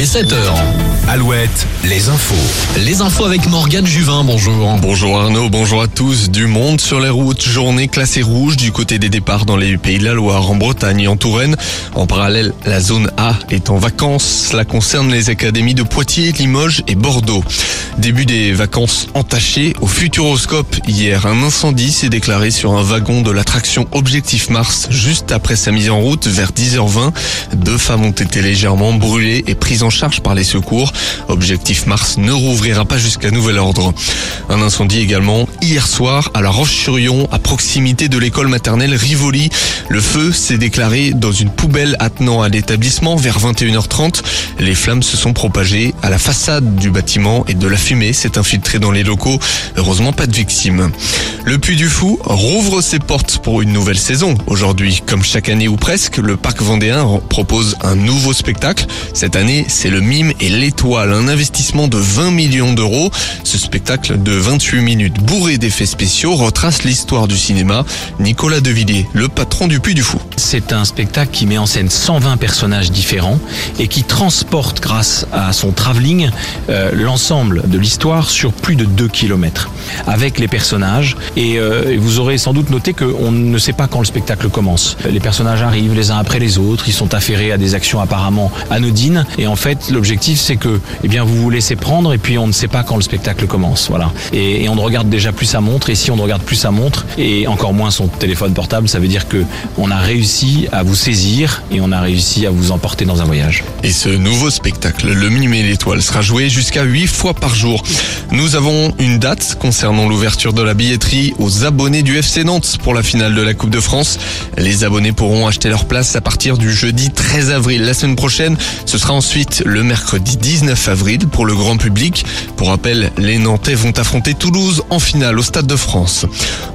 est 7h. Alouette, les infos. Les infos avec Morgane Juvin, bonjour. Bonjour Arnaud, bonjour à tous. Du monde sur les routes, journée classée rouge du côté des départs dans les pays de la Loire, en Bretagne et en Touraine. En parallèle, la zone A est en vacances. Cela concerne les académies de Poitiers, Limoges et Bordeaux. Début des vacances entachées au Futuroscope. Hier, un incendie s'est déclaré sur un wagon de l'attraction Objectif Mars juste après sa mise en route vers 10h20. Deux femmes ont été légèrement brûlées et prises en charge par les secours. Objectif Mars ne rouvrira pas jusqu'à nouvel ordre. Un incendie également hier soir à la Roche-sur-Yon, à proximité de l'école maternelle Rivoli. Le feu s'est déclaré dans une poubelle attenant à l'établissement vers 21h30. Les flammes se sont propagées à la façade du bâtiment et de la fumée s'est infiltrée dans les locaux. Heureusement, pas de victimes. Le Puy du Fou rouvre ses portes pour une nouvelle saison. Aujourd'hui, comme chaque année ou presque, le parc vendéen propose un nouveau spectacle. Cette année, c'est le mime et l'étoile, un investissement de 20 millions d'euros. Ce spectacle de 28 minutes bourré d'effets spéciaux retrace l'histoire du cinéma. Nicolas Devilliers, le patron du Puy du Fou. C'est un spectacle qui met en scène 120 personnages différents et qui transporte grâce à son travelling euh, l'ensemble de l'histoire sur plus de 2 km avec les personnages et euh, vous aurez sans doute noté qu'on ne sait pas quand le spectacle commence. Les personnages arrivent les uns après les autres, ils sont affairés à des actions apparemment anodines et l'objectif c'est que eh bien vous vous laissez prendre et puis on ne sait pas quand le spectacle commence. Voilà. Et, on ne regarde déjà plus sa montre et si on ne regarde plus sa montre et encore moins son téléphone portable, ça veut dire que on a réussi à vous saisir et on a réussi à vous emporter dans un voyage. Et ce nouveau spectacle, Le Mime et l'étoile, sera joué jusqu'à 8 fois par jour. Nous avons une date concernant l'ouverture de la billetterie aux abonnés du FC Nantes pour la finale de la Coupe de France. Les abonnés pourront acheter leur place à partir du jeudi 13 avril. La semaine prochaine, ce sera ensuite le mercredi 19 avril pour le grand public. Pour rappel, les Nantais vont affronter Toulouse en finale au Stade de France.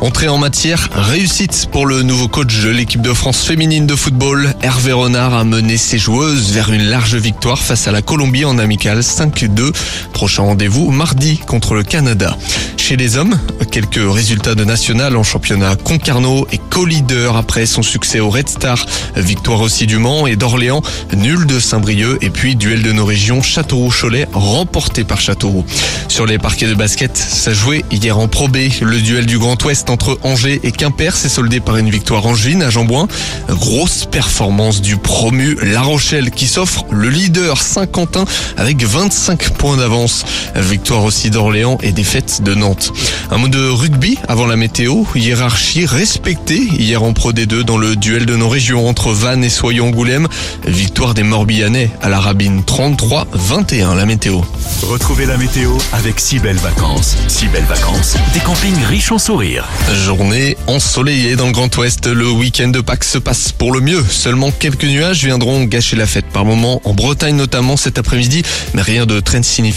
Entrée en matière, réussite pour le nouveau coach de l'équipe de France féminine de football. Hervé Renard a mené ses joueuses vers une large victoire face à la Colombie en amical 5-2. Prochain rendez-vous mardi contre le Canada. Chez les hommes, quelques résultats de national en championnat. Concarneau est co-leader après son succès au Red Star. Victoire aussi du Mans et d'Orléans, nul de Saint-Brieuc et puis duel de nos régions Châteauroux-Cholet remporté par Châteauroux. Sur les parquets de basket, ça jouait hier en Pro B. Le duel du Grand Ouest entre Angers et Quimper s'est soldé par une victoire angevine à Jambouin. Grosse performance du promu La Rochelle qui s'offre le leader Saint-Quentin avec 25 points d'avance. Victoire aussi d'Orléans et défaite de Nantes. Un mot de rugby avant la météo. Hiérarchie respectée hier en Pro D2 dans le duel de nos régions entre Vannes et Soyons-Angoulême. Victoire des Morbihanais à la Rabine 33-21 la météo. Retrouvez la météo avec si belles vacances. Si belles vacances, des campings riches en sourires. Journée ensoleillée dans le Grand Ouest. Le week-end de Pâques se passe pour le mieux. Seulement quelques nuages viendront gâcher la fête par moment en Bretagne notamment cet après-midi, mais rien de très significatif.